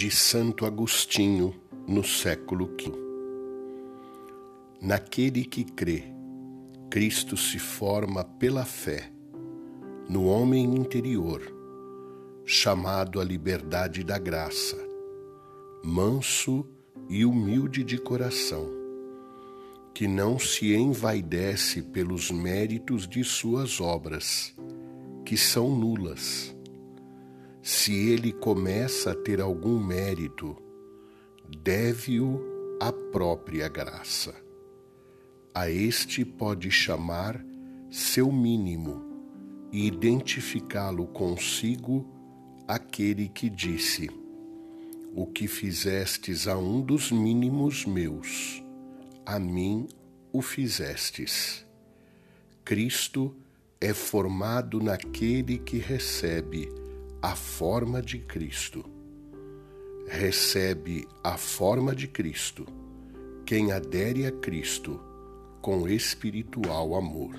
de Santo Agostinho no século V. Naquele que crê, Cristo se forma pela fé no homem interior, chamado à liberdade da graça, manso e humilde de coração, que não se envaidece pelos méritos de suas obras, que são nulas se ele começa a ter algum mérito, deve-o à própria graça. A este pode chamar seu mínimo e identificá-lo consigo aquele que disse: O que fizestes a um dos mínimos meus, a mim o fizestes. Cristo é formado naquele que recebe a forma de Cristo. Recebe a forma de Cristo quem adere a Cristo com espiritual amor.